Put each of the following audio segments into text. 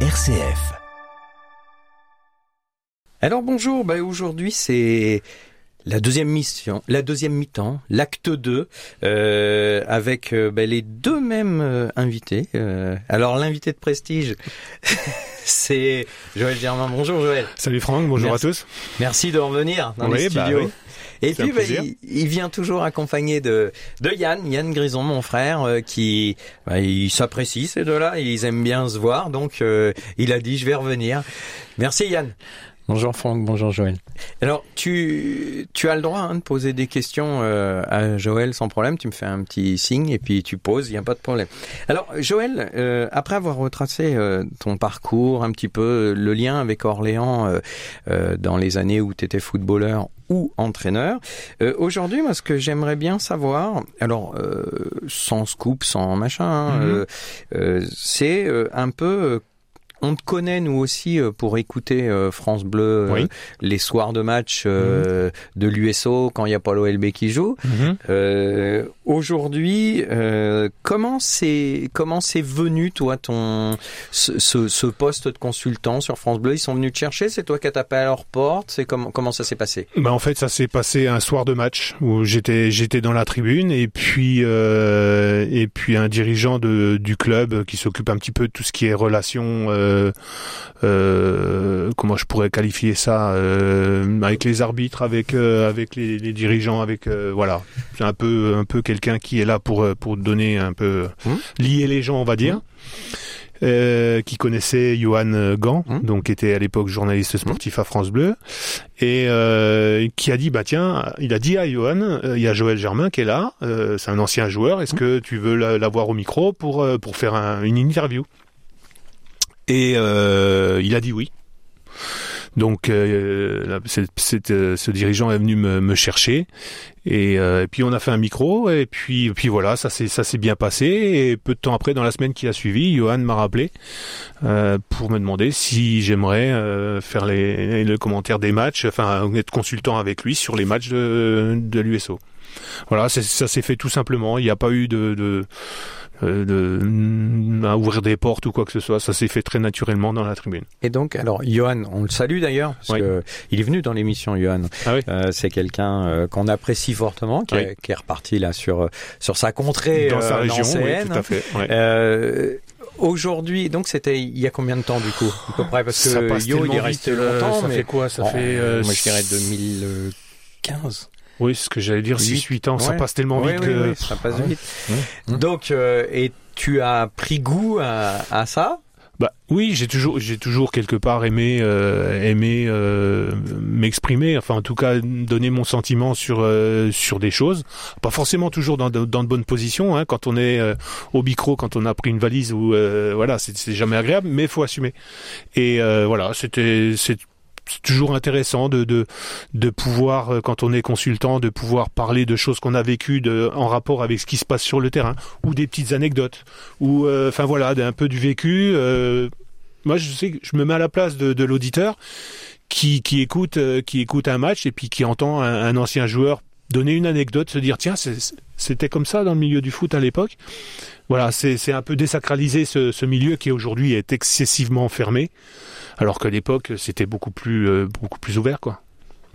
RCF. Alors bonjour, bah aujourd'hui c'est la deuxième mission, la deuxième mi-temps, l'acte 2, euh, avec euh, bah, les deux mêmes euh, invités. Euh, alors l'invité de prestige, c'est Joël Germain. Bonjour Joël. Salut Franck, bonjour Merci. à tous. Merci de revenir dans Oui, les bah oui. Et puis bah, il vient toujours accompagné de, de Yann, Yann Grison, mon frère, euh, qui bah, il s'apprécie ces deux-là, ils aiment bien se voir, donc euh, il a dit je vais revenir. Merci Yann. Bonjour Franck, bonjour Joël. Alors, tu, tu as le droit hein, de poser des questions euh, à Joël sans problème. Tu me fais un petit signe et puis tu poses, il n'y a pas de problème. Alors, Joël, euh, après avoir retracé euh, ton parcours, un petit peu euh, le lien avec Orléans euh, euh, dans les années où tu étais footballeur ou entraîneur, euh, aujourd'hui, moi, ce que j'aimerais bien savoir, alors, euh, sans scoop, sans machin, hein, Mhm. euh, euh, c'est euh, un peu... on te connaît nous aussi euh, pour écouter euh, France Bleu euh, Oui. les soirs de match euh, de l'USO quand il n'y a pas l'OLB qui joue. Euh, Aujourd'hui, euh, comment c'est comment c'est venu toi ton ce, ce, ce poste de consultant sur France Bleu? Ils sont venus te chercher, c'est toi qui as tapé à leur porte. C'est comment comment ça s'est passé? Bah en fait ça s'est passé un soir de match où j'étais j'étais dans la tribune et puis euh, et puis un dirigeant de, du club qui s'occupe un petit peu de tout ce qui est relations comment je pourrais qualifier ça euh, avec les arbitres avec euh, avec les, les dirigeants avec euh, voilà. C'est un peu un peu quelqu'un qui est là pour euh, pour donner un peu Mhm. lier les gens on va dire. Euh, qui connaissait Johan Gant, Mhm. donc qui était à l'époque journaliste sportif à France Bleu, et euh, qui a dit bah tiens, il a dit à Johan, euh, il y a Joël Germain qui est là, euh, c'est un ancien joueur, est-ce que tu veux la- l'avoir au micro pour euh, pour faire un- une interview? Et euh, il a dit oui. Donc euh, là, c'est- c'est, euh, ce dirigeant est venu me, me chercher et, euh, et puis on a fait un micro et puis puis voilà ça s'est ça s'est bien passé et peu de temps après dans la semaine qui a suivi Johan m'a rappelé euh, pour me demander si j'aimerais euh, faire les, le commentaire des matchs enfin être consultant avec lui sur les matchs de, de l'USO. Voilà, ça s'est fait tout simplement. Il n'y a pas eu de, de, de- à ouvrir des portes ou quoi que ce soit. Ça s'est fait très naturellement dans la tribune. Et donc, alors, Johan, on le salue d'ailleurs, parce Oui. que il est venu dans l'émission, Johan. Ah oui. Euh, c'est quelqu'un euh, qu'on apprécie fortement, qui, est, Oui. qui est reparti là sur sur sa contrée dans sa euh, région, tout à fait. ouais. Euh, Aujourd'hui, donc c'était il y a combien de temps du coup à peu près? Parce Ça que passe Yo il est resté euh, longtemps, ça mais fait quoi? Ça fait euh, moi je dirais six- 2015. Oui, ce que j'allais dire, Huit. 6-8 ans, ça passe tellement vite oui, que... oui, ça passe vite. Donc euh, et tu as pris goût à, à ça? Bah oui, j'ai toujours, j'ai toujours quelque part aimé, euh, aimé euh, m'exprimer, enfin en tout cas donner mon sentiment sur euh, sur des choses, pas forcément toujours dans de, dans de bonnes positions. Hein, quand on est euh, au micro, quand on a pris une valise ou euh, voilà, c'est c'est jamais agréable, mais faut assumer. Et euh, voilà, c'était c'est c'est toujours intéressant de, de, de pouvoir, euh, quand on est consultant, de pouvoir parler de choses qu'on a vécues en rapport avec ce qui se passe sur le terrain, ou des petites anecdotes, ou euh, enfin voilà, un peu du vécu. euh, moi, je sais je me mets à la place de, l'auditeur qui, qui écoute, qui écoute un match et puis qui entend un ancien joueur donner une anecdote, se dire tiens, c'était comme ça dans le milieu du foot à l'époque. Voilà, c'est un peu désacraliser ce, ce milieu qui aujourd'hui est excessivement fermé, alors qu'à l'époque c'était beaucoup plus euh, beaucoup plus ouvert quoi.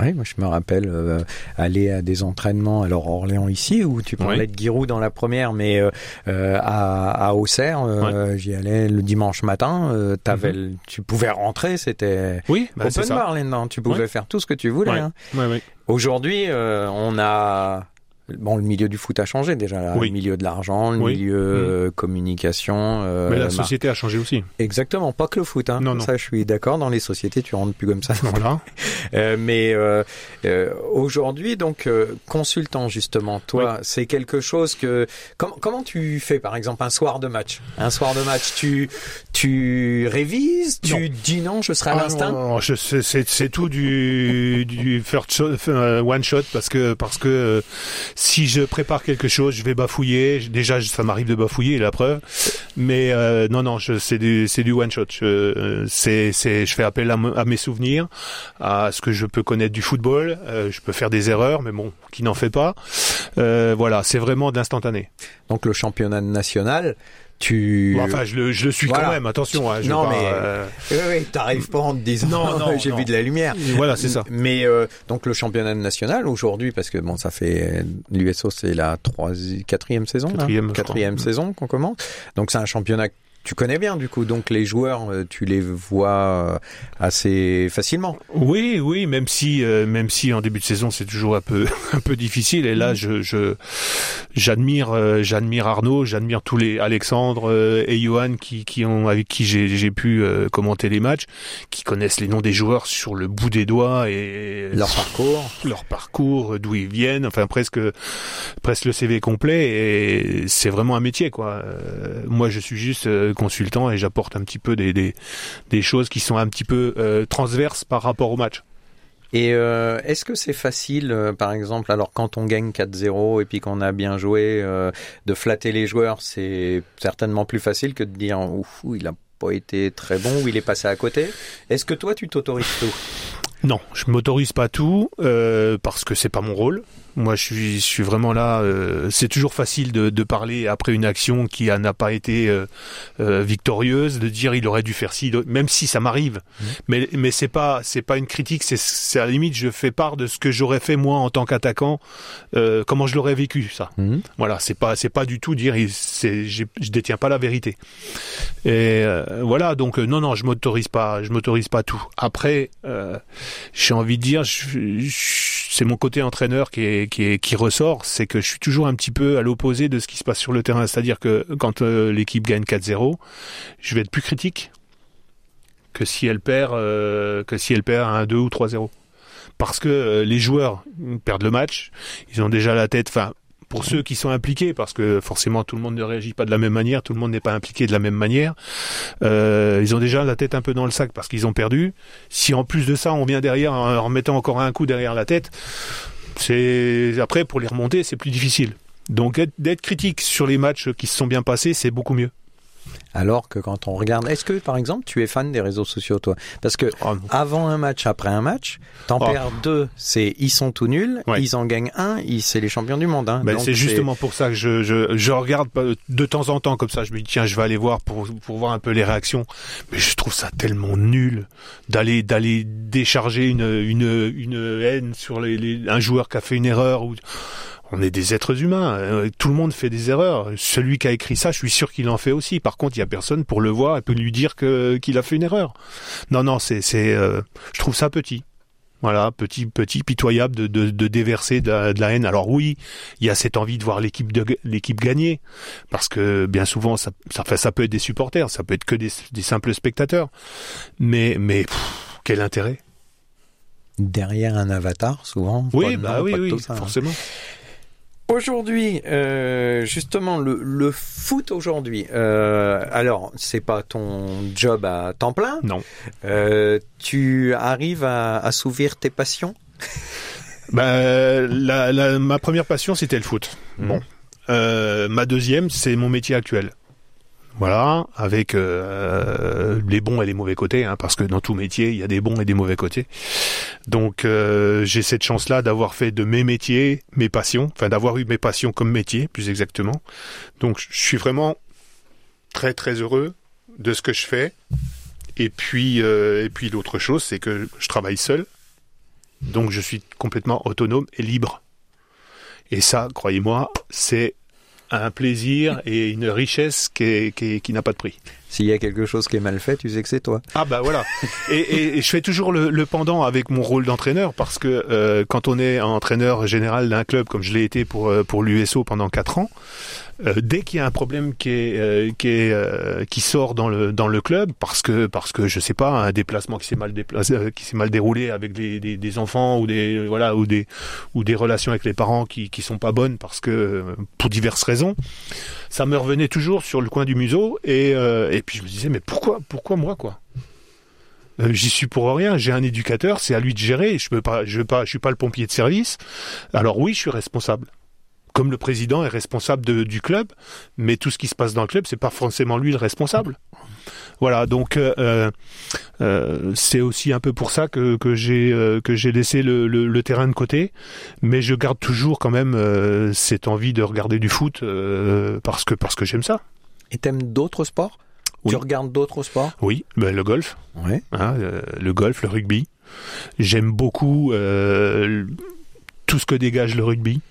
Oui, moi je me rappelle euh, aller à des entraînements, alors à Orléans ici, où tu parlais Oui. de Giroud dans la première, mais euh, euh, à, à Auxerre, euh, j'y allais le dimanche matin, le- tu pouvais rentrer, c'était Oui, bah, open bar là-dedans, tu pouvais Ouais. faire tout ce que tu voulais. Hein. Aujourd'hui, on a bon le milieu du foot a changé déjà, là, Oui. le milieu de l'argent, le Oui. milieu euh, communication. euh, Mais la mar- société a changé aussi. Exactement, pas que le foot. Hein. Non, non. Ça, je suis d'accord. Dans les sociétés, tu rentres plus comme ça. Voilà. Euh, mais euh, aujourd'hui, donc consultant justement, toi, c'est quelque chose que comment comment tu fais par exemple un soir de match, un soir de match, tu tu révises, tu Non. dis non, je serai à Ah, l'instinct? non, non, je- c'est- tout du, du first shot, one shot parce que parce que si je prépare quelque chose, je vais bafouiller. Déjà, ça m'arrive de bafouiller, la preuve. Mais euh, non, non, c'est du du one shot. Je, euh, c'est je fais appel à, à mes souvenirs, à ce que je peux connaître du football. Euh, je peux faire des erreurs, mais bon, qui n'en fait pas. Euh, voilà, c'est vraiment de l'instantané. Donc le championnat national, tu. enfin, je le, je le suis quand même. Attention. Hein, je non, pas, mais euh, oui, oui, t'arrives pas en te disant Non, non, j'ai vu de la lumière. Voilà, c'est ça. Mais euh, donc le championnat national aujourd'hui, parce que bon, ça fait l'USO, c'est la troisième, quatrième saison, Quatrième, quatrième saison qu'on commence. Donc c'est un championnat que tu connais bien du coup. Donc les joueurs, euh, tu les vois euh, assez facilement. Oui, oui, même si, euh, même si en début de saison c'est toujours un peu, un peu difficile. Et là, je, je, j'admire, euh, j'admire Arnaud, j'admire tous les Alexandre euh, et Johan qui, qui ont, avec qui j'ai, j'ai pu euh, commenter les matchs, qui connaissent les noms des joueurs sur le bout des doigts et Leur parcours. leur parcours, d'où ils viennent, enfin presque, presque le CV complet. Et c'est vraiment un métier, quoi. Euh, moi, je suis juste euh, consultant et j'apporte un petit peu des, des, des choses qui sont un petit peu euh, transverses par rapport au match. Et euh, est-ce que c'est facile, euh, par exemple, alors quand on gagne 4-0 et puis qu'on a bien joué, euh, de flatter les joueurs, c'est certainement plus facile que de dire ouf, il a pas été très bon ou il est passé à côté. Est-ce que toi tu t'autorises tout? Non, je m'autorise pas tout euh, parce que c'est pas mon rôle. Moi, je suis, je suis vraiment là. euh, c'est toujours facile de, de parler après une action qui n'a pas été euh, euh, victorieuse, de dire il aurait dû faire ci, même si ça m'arrive. Mais mais c'est pas c'est pas une critique. C'est à la limite je fais part de ce que j'aurais fait moi en tant qu'attaquant, comment je l'aurais vécu ça. Voilà, c'est pas c'est pas du tout dire c'est je détiens pas la vérité. Et voilà, donc non non, je m'autorise pas, je m'autorise pas tout. Après, j'ai envie de dire, c'est mon côté entraîneur qui est, qui ressort, c'est que je suis toujours un petit peu à l'opposé de ce qui se passe sur le terrain. C'est-à-dire que quand euh, l'équipe gagne 4-0, je vais être plus critique que si elle perd euh, que si elle perd 1-2 ou 3-0. Parce que euh, les joueurs perdent le match, ils ont déjà la tête. Enfin, pour ceux qui sont impliqués, parce que forcément tout le monde ne réagit pas de la même manière, tout le monde n'est pas impliqué de la même manière. Ils ont déjà la tête un peu dans le sac parce qu'ils ont perdu. Si en plus de ça on vient derrière en remettant encore un coup derrière la tête, c'est après pour les remonter c'est plus difficile. Donc être- d'être critique sur les matchs qui se sont bien passés, c'est beaucoup mieux. Alors que quand on regarde, est-ce que par exemple tu es fan des réseaux sociaux toi? Parce que Oh, avant un match, après un match, t'en Oh. perds deux, c'est ils sont tout nuls, Ouais. ils en gagnent un, ils- c'est les champions du monde. Hein. Ben, c'est justement pour ça que je, je, je regarde de temps en temps comme ça. Je me dis tiens, je vais aller voir pour, pour voir un peu les réactions. Mais je trouve ça tellement nul d'aller d'aller décharger une, une, une haine sur les, les- un joueur qui a fait une erreur. Ou... On est des êtres humains. euh, Tout le monde fait des erreurs. Celui qui a écrit ça, je suis sûr qu'il en fait aussi. Par contre, il y a personne pour le voir et peut lui dire que qu'il a fait une erreur. Non, non, c'est c'est. euh, je trouve ça petit. Voilà, petit, petit, pitoyable de, de, de déverser de la, de la haine. Alors oui, il y a cette envie de voir l'équipe de l'équipe gagner, parce que bien souvent, ça, ça, peut être des supporters, ça peut être que des, des simples spectateurs. Mais, mais pff, quel intérêt? Derrière un avatar, souvent. Oui, bah nom, oui, oui, hein. forcément. Aujourd'hui, euh, justement, le, le foot aujourd'hui. Euh, alors, c'est pas ton job à temps plein. Non. Euh, tu arrives à assouvir tes passions? Bah, la, la, ma première passion, c'était le foot. Mhm. Bon. Euh, ma deuxième, c'est mon métier actuel. Voilà, avec euh, les bons et les mauvais côtés, hein, parce que dans tout métier, il y a des bons et des mauvais côtés. Donc, euh, j'ai cette chance-là d'avoir fait de mes métiers mes passions, enfin d'avoir eu mes passions comme métier, plus exactement. Donc, je suis vraiment très très heureux de ce que je fais. Et puis, euh, et puis l'autre chose, c'est que je travaille seul. Donc je suis complètement autonome et libre. Et ça, croyez-moi, c'est un plaisir et une richesse qui, est- qui, est- qui n'a pas de prix. S'il y a quelque chose qui est mal fait, tu sais que c'est toi. Ah bah voilà. Et, et- et je fais toujours le, le pendant avec mon rôle d'entraîneur parce que euh, quand on est entraîneur général d'un club comme je l'ai été pour euh, pour l'USO pendant quatre ans, euh, dès qu'il y a un problème qui euh, euh, sort dans le club parce que parce que je sais pas un déplacement qui s'est mal déroulé avec des, enfants ou des relations avec les parents qui qui sont pas bonnes pour diverses raisons ça me revenait toujours sur le coin du museau et et puis je me disais mais pourquoi pourquoi moi quoi? J'y suis pour rien. J'ai un éducateur, c'est à lui de gérer. Je peux pas, je veux pas, je suis pas le pompier de service. Alors oui, je suis responsable. Comme le président est responsable de- du club, mais tout ce qui se passe dans le club, c'est pas forcément lui le responsable. Voilà, donc euh, euh, euh, c'est aussi un peu pour ça que, que j'ai que j'ai laissé le, le, le terrain de côté, mais je garde toujours quand même euh, cette envie de regarder du foot parce que parce que j'aime ça. Et t'aimes d'autres sports? Oui. Tu regardes d'autres sports? Oui, ben, le golf, Ouais. hein, le golf, le rugby. J'aime beaucoup tout ce que dégage le rugby,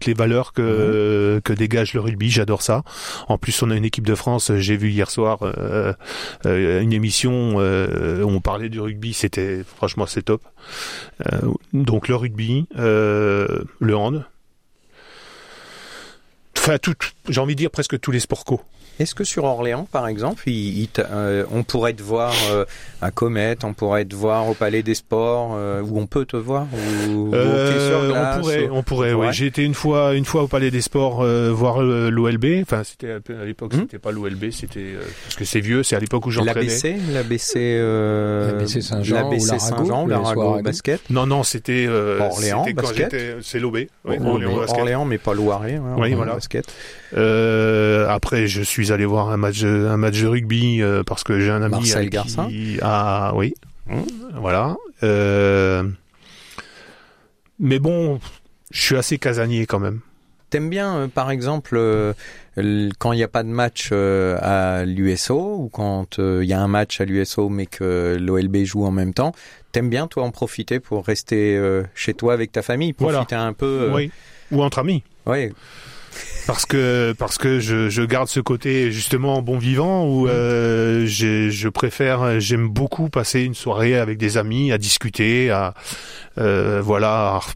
toutes les valeurs que, que dégage le rugby, j'adore ça. En plus, on a une équipe de France, j'ai vu hier soir euh, euh, une émission euh, où on parlait du rugby, c'était franchement c'est top. Donc le rugby, le hand. Enfin, tout, j'ai envie de dire presque tous les sports co. Est-ce que sur Orléans, par exemple, il- il euh, on pourrait te voir euh, à Comet, on pourrait te voir au Palais des Sports, euh, où on peut te voir ou, sur Euh, glace, on pourrait, ou- on pourrait. Oui, Ouais. j'ai été une fois, une fois au Palais des Sports euh, voir l'OLB. Enfin, c'était à l'époque, Hmm. c'était pas l'OLB, c'était euh, parce que c'est vieux. C'est à l'époque où j'entraînais. L'ABC, l'ABC, euh, L'ABC Saint-Jean Saint-Jean, l'Arago basket. Non, non, c'était euh, Orléans, c'était quand basket. j'étais- C'est l'OB. Oui, Orléans, Orléans mais pas Loiret. hein, Oui, voilà. Basket. Euh, après, je suis allé voir un match, un match de rugby euh, parce que j'ai un ami Marcel avec Garcin. qui- Ah oui, Hum. voilà. Euh, Mais bon, je suis assez casanier quand même. T'aimes bien, par exemple, quand il n'y a pas de match à l'USO ou quand il y a un match à l'USO mais que l'OLB joue en même temps, t'aimes bien toi en profiter pour rester chez toi avec ta famille, Voilà. profiter un peu. Oui. Ou entre amis. ouais. Parce que parce que je, je garde ce côté justement bon vivant où euh, j'ai- je préfère j'aime beaucoup passer une soirée avec des amis à discuter à euh, voilà à ref-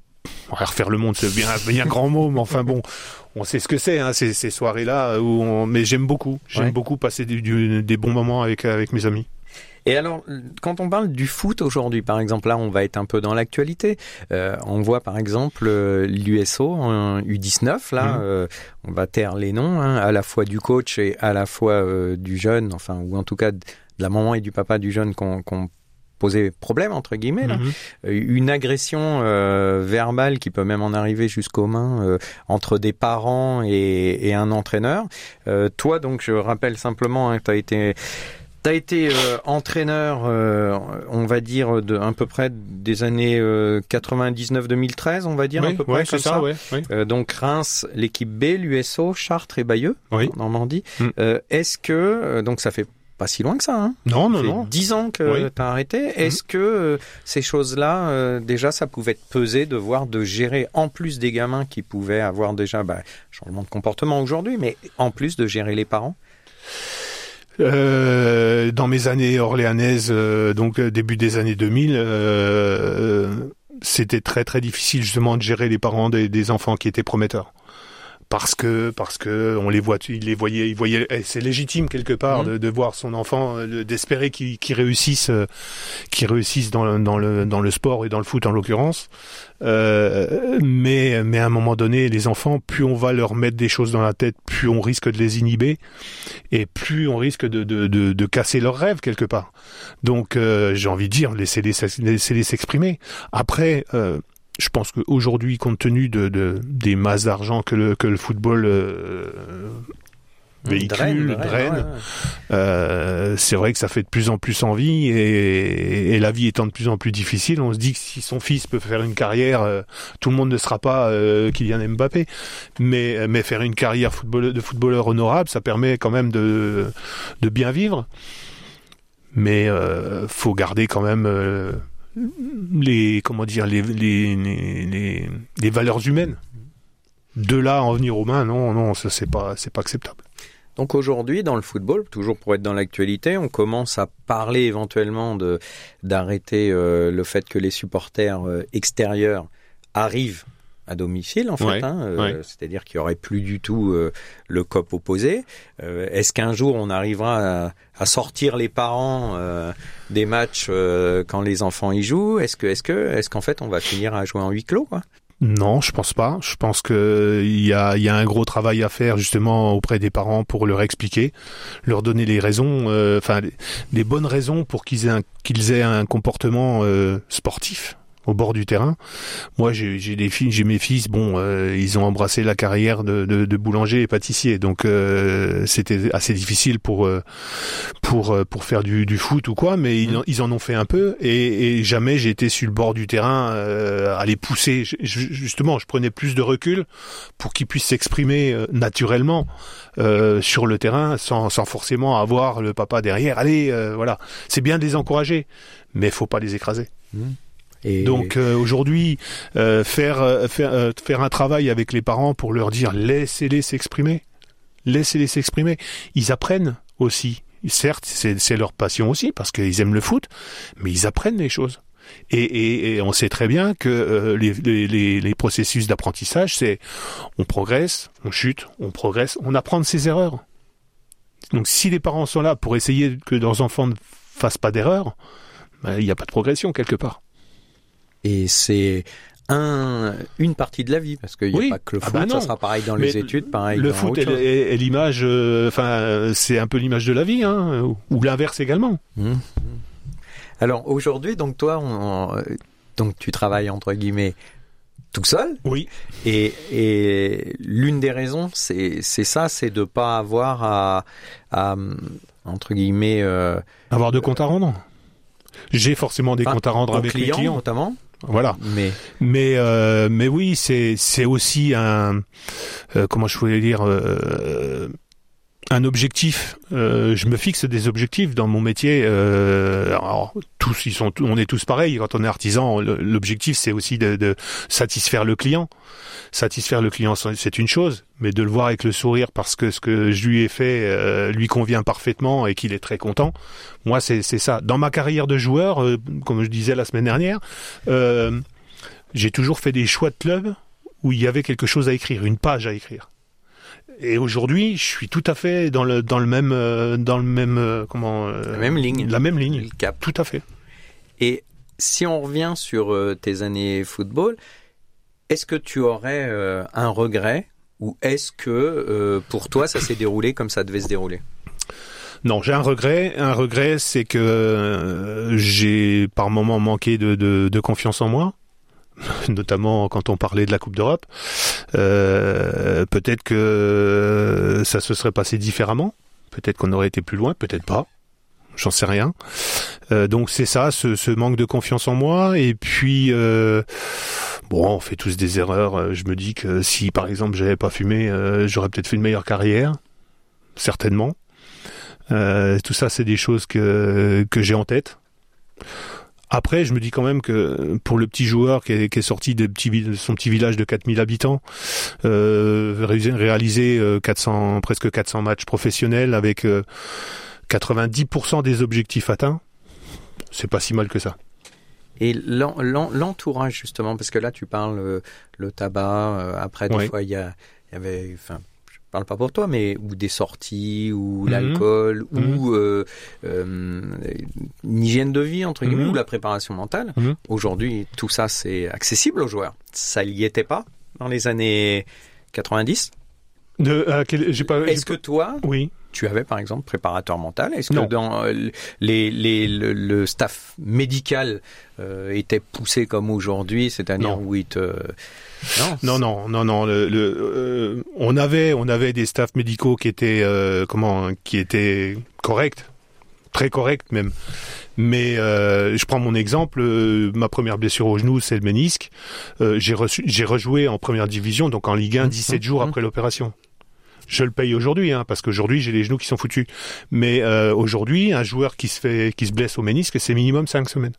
à refaire le monde c'est bien bien grand mot mais enfin bon on sait ce que c'est hein, ces, ces soirées là où on, mais j'aime beaucoup. J'aime Ouais. beaucoup passer du- du- des bons moments avec avec mes amis Et alors, quand on parle du foot aujourd'hui, par exemple, là, on va être un peu dans l'actualité. Euh, on voit par exemple euh, l'USO en U19, là, Mhm. euh, on va taire les noms, hein, à la fois du coach et à la fois euh, du jeune, enfin, ou en tout cas de la maman et du papa du jeune qu'on qu'on posé problème entre guillemets là. Mhm. Euh, une agression euh, verbale qui peut même en arriver jusqu'aux mains euh, entre des parents et, et un entraîneur. Euh, toi donc je rappelle simplement hein, tu as été T'as été euh, entraîneur, euh, on va dire, de à peu près des années euh, 99-2013, on va dire, à Oui, peu près comme c'est ça. ça, ouais, ouais. Euh, donc Reims, l'équipe B, l'USO, Chartres et Bayeux, Oui. en Normandie. Mm. Euh, Est-ce que, euh, donc ça fait pas si loin que ça, hein Non, non, ça fait non. 10 ans que Oui. tu as arrêté. Est-ce que euh, ces choses-là, euh, déjà, ça pouvait te peser de voir, de gérer, en plus des gamins qui pouvaient avoir déjà bah, changement de comportement aujourd'hui, mais en plus de gérer les parents? Euh, dans mes années orléanaises, euh, donc euh, début des années 2000, euh, c'était très très difficile justement de gérer les parents des, des enfants qui étaient prometteurs. Parce que parce que on les voit, il les voyait, il voyait, et c'est légitime quelque part Mhm. de, de voir son enfant, euh, d'espérer qu'il qu'il réussisse, euh, qu'il réussisse dans le, dans le dans le sport et dans le foot en l'occurrence. Euh, mais mais à un moment donné, les enfants, plus on va leur mettre des choses dans la tête, plus on risque de les inhiber et plus on risque de, de, de, de casser leurs rêves quelque part. Donc euh, j'ai envie de dire, laissez-les laissez-les s'exprimer. Après, euh, je pense qu'aujourd'hui, compte tenu de, de, des masses d'argent que le, que le football euh, véhicule, Draine, draine, draine, ouais, ouais. euh, c'est vrai que ça fait de plus en plus envie et, et la vie étant de plus en plus difficile, on se dit que si son fils peut faire une carrière, euh, tout le monde ne sera pas euh, Kylian Mbappé, mais mais faire une carrière de footballeur honorable, ça permet quand même de de bien vivre. Mais euh, faut garder quand même euh, les comment dire les les, les valeurs humaines. De là à en venir aux mains, non non, ça c'est pas c'est pas acceptable. Donc aujourd'hui, dans le football, toujours pour être dans l'actualité, on commence à parler éventuellement de d'arrêter euh, le fait que les supporters euh, extérieurs arrivent à domicile, en fait. Ouais, hein, euh, ouais. C'est-à-dire qu'il y aurait plus du tout euh, le cop opposé. Euh, Est-ce qu'un jour on arrivera à, à sortir les parents des matchs quand les enfants y jouent? Est-ce que, est-ce que, est-ce qu'en fait on va finir à jouer en huis clos quoi? Non, je pense pas. Je pense que il y a, il y a un gros travail à faire justement auprès des parents pour leur expliquer, leur donner les raisons, enfin les, les bonnes raisons pour qu'ils aient un, qu'ils aient un comportement sportif au bord du terrain. Moi, j'ai des filles, j'ai mes fils. Bon, euh, ils ont embrassé la carrière de, de, de boulanger et pâtissier, donc euh, c'était assez difficile pour euh, pour pour faire du, du, foot ou quoi. Mais ils, ils, en ont fait un peu, et, et jamais j'ai été sur le bord du terrain à les pousser. Je, justement, je prenais plus de recul pour qu'ils puissent s'exprimer naturellement sur le terrain, sans, sans forcément avoir le papa derrière. Allez, voilà. C'est bien de les encourager, mais faut pas les écraser. Mmh. Donc euh, aujourd'hui, euh, faire euh, faire un travail avec les parents pour leur dire laissez-les s'exprimer, laissez-les s'exprimer. Ils apprennent aussi. Certes, c'est leur passion aussi parce qu'ils aiment le foot, mais ils apprennent les choses. Et, et, et, on sait très bien que les, les, les, processus d'apprentissage, c'est on progresse, on chute, on progresse, on apprend de ses erreurs. Donc si les parents sont là pour essayer que leurs enfants ne fassent pas d'erreurs, ben, il n'y a pas de progression quelque part. Et c'est un, une partie de la vie, parce qu'il n'y a pas que le ah foot, bah ça sera pareil dans les études, pareil le dans foot est, l'image, euh, enfin, c'est un peu l'image de la vie, hein, ou l'inverse également. Mmh. Alors aujourd'hui, donc toi, on, donc tu travailles entre guillemets tout seul. Oui. Et, et l'une des raisons, c'est ça, c'est de pas avoir à, à entre guillemets euh, avoir de compte à rendre. J'ai forcément des comptes à rendre avec les clients, notamment. Voilà. Mais mais euh, mais oui, c'est c'est aussi un euh, comment je voulais dire euh, un objectif. Euh, je me fixe des objectifs dans mon métier. Euh, alors, tous, ils sont, on est tous pareils. Quand on est artisan, l'objectif c'est aussi de, de, satisfaire le client. Satisfaire le client, c'est une chose, mais de le voir avec le sourire parce que ce que je lui ai fait euh, lui convient parfaitement et qu'il est très content. Moi, c'est ça. Dans ma carrière de joueur, euh, comme je disais la semaine dernière, euh, j'ai toujours fait des choix de club où il y avait quelque chose à écrire, une page à écrire. Et aujourd'hui, je suis tout à fait dans le dans le même euh, dans le même euh, comment euh, la même ligne. La même ligne. cap. Tout à fait. Et si on revient sur tes années football, est-ce que tu aurais un regret ou est-ce que pour toi ça s'est déroulé comme ça devait se dérouler? Non, j'ai un regret. Un regret, c'est que j'ai par moments manqué de, de, de confiance en moi. notamment quand on parlait de la Coupe d'Europe. Euh, peut-être que ça se serait passé différemment. Peut-être qu'on aurait été plus loin, peut-être pas. J'en sais rien. Euh, donc c'est ça, ce, manque de confiance en moi. Et puis euh, bon, on fait tous des erreurs. Je me dis que si par exemple j'avais pas fumé, j'aurais peut-être fait une meilleure carrière, certainement. tout ça, c'est des choses que que j'ai en tête. Après, je me dis quand même que pour le petit joueur qui est, sorti de, son petit village de 4000 habitants, euh, réaliser 400, euh, presque 400 matchs professionnels avec 90% euh, des objectifs atteints, c'est pas si mal que ça. Et l'entourage justement, parce que là tu parles le tabac, après des fois il y, a, y avait, enfin parle pas pour toi, mais ou des sorties, ou mhm. l'alcool, mhm. ou euh, euh, une hygiène de vie entre guillemets, mhm. ou la préparation mentale. Aujourd'hui, tout ça c'est accessible aux joueurs. Ça n'y était pas dans les années 90. De, Est-ce que toi, oui. Tu avais par exemple préparateur mental Est-ce que dans euh, les, les, le, staff médical était poussé comme aujourd'hui, c'est-à-dire où il te non, non, non, non, Le, euh, on avait, on avait des staffs médicaux qui étaient, euh, comment, qui étaient corrects, très corrects même. Mais euh, je prends mon exemple, ma première blessure au genou, c'est le ménisque. j'ai reçu, j'ai rejoué en première division, donc en Ligue 1, 17 mmh, jours mmh. après l'opération. Je le paye aujourd'hui, hein, parce qu'aujourd'hui j'ai les genoux qui sont foutus. Mais aujourd'hui, un joueur qui se fait, qui se blesse au ménisque, c'est minimum 5 semaines.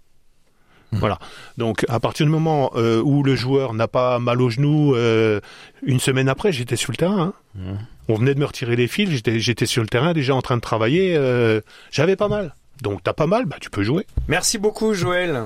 Mmh. Voilà. Donc à partir du moment euh, où le joueur n'a pas mal au genou, euh, une semaine après, j'étais sur le terrain. Hein. Mmh. On venait de me retirer les fils, j'étais sur le terrain déjà en train de travailler. Euh, j'avais pas mal. Donc t'as pas mal, bah tu peux jouer. Merci beaucoup Joël.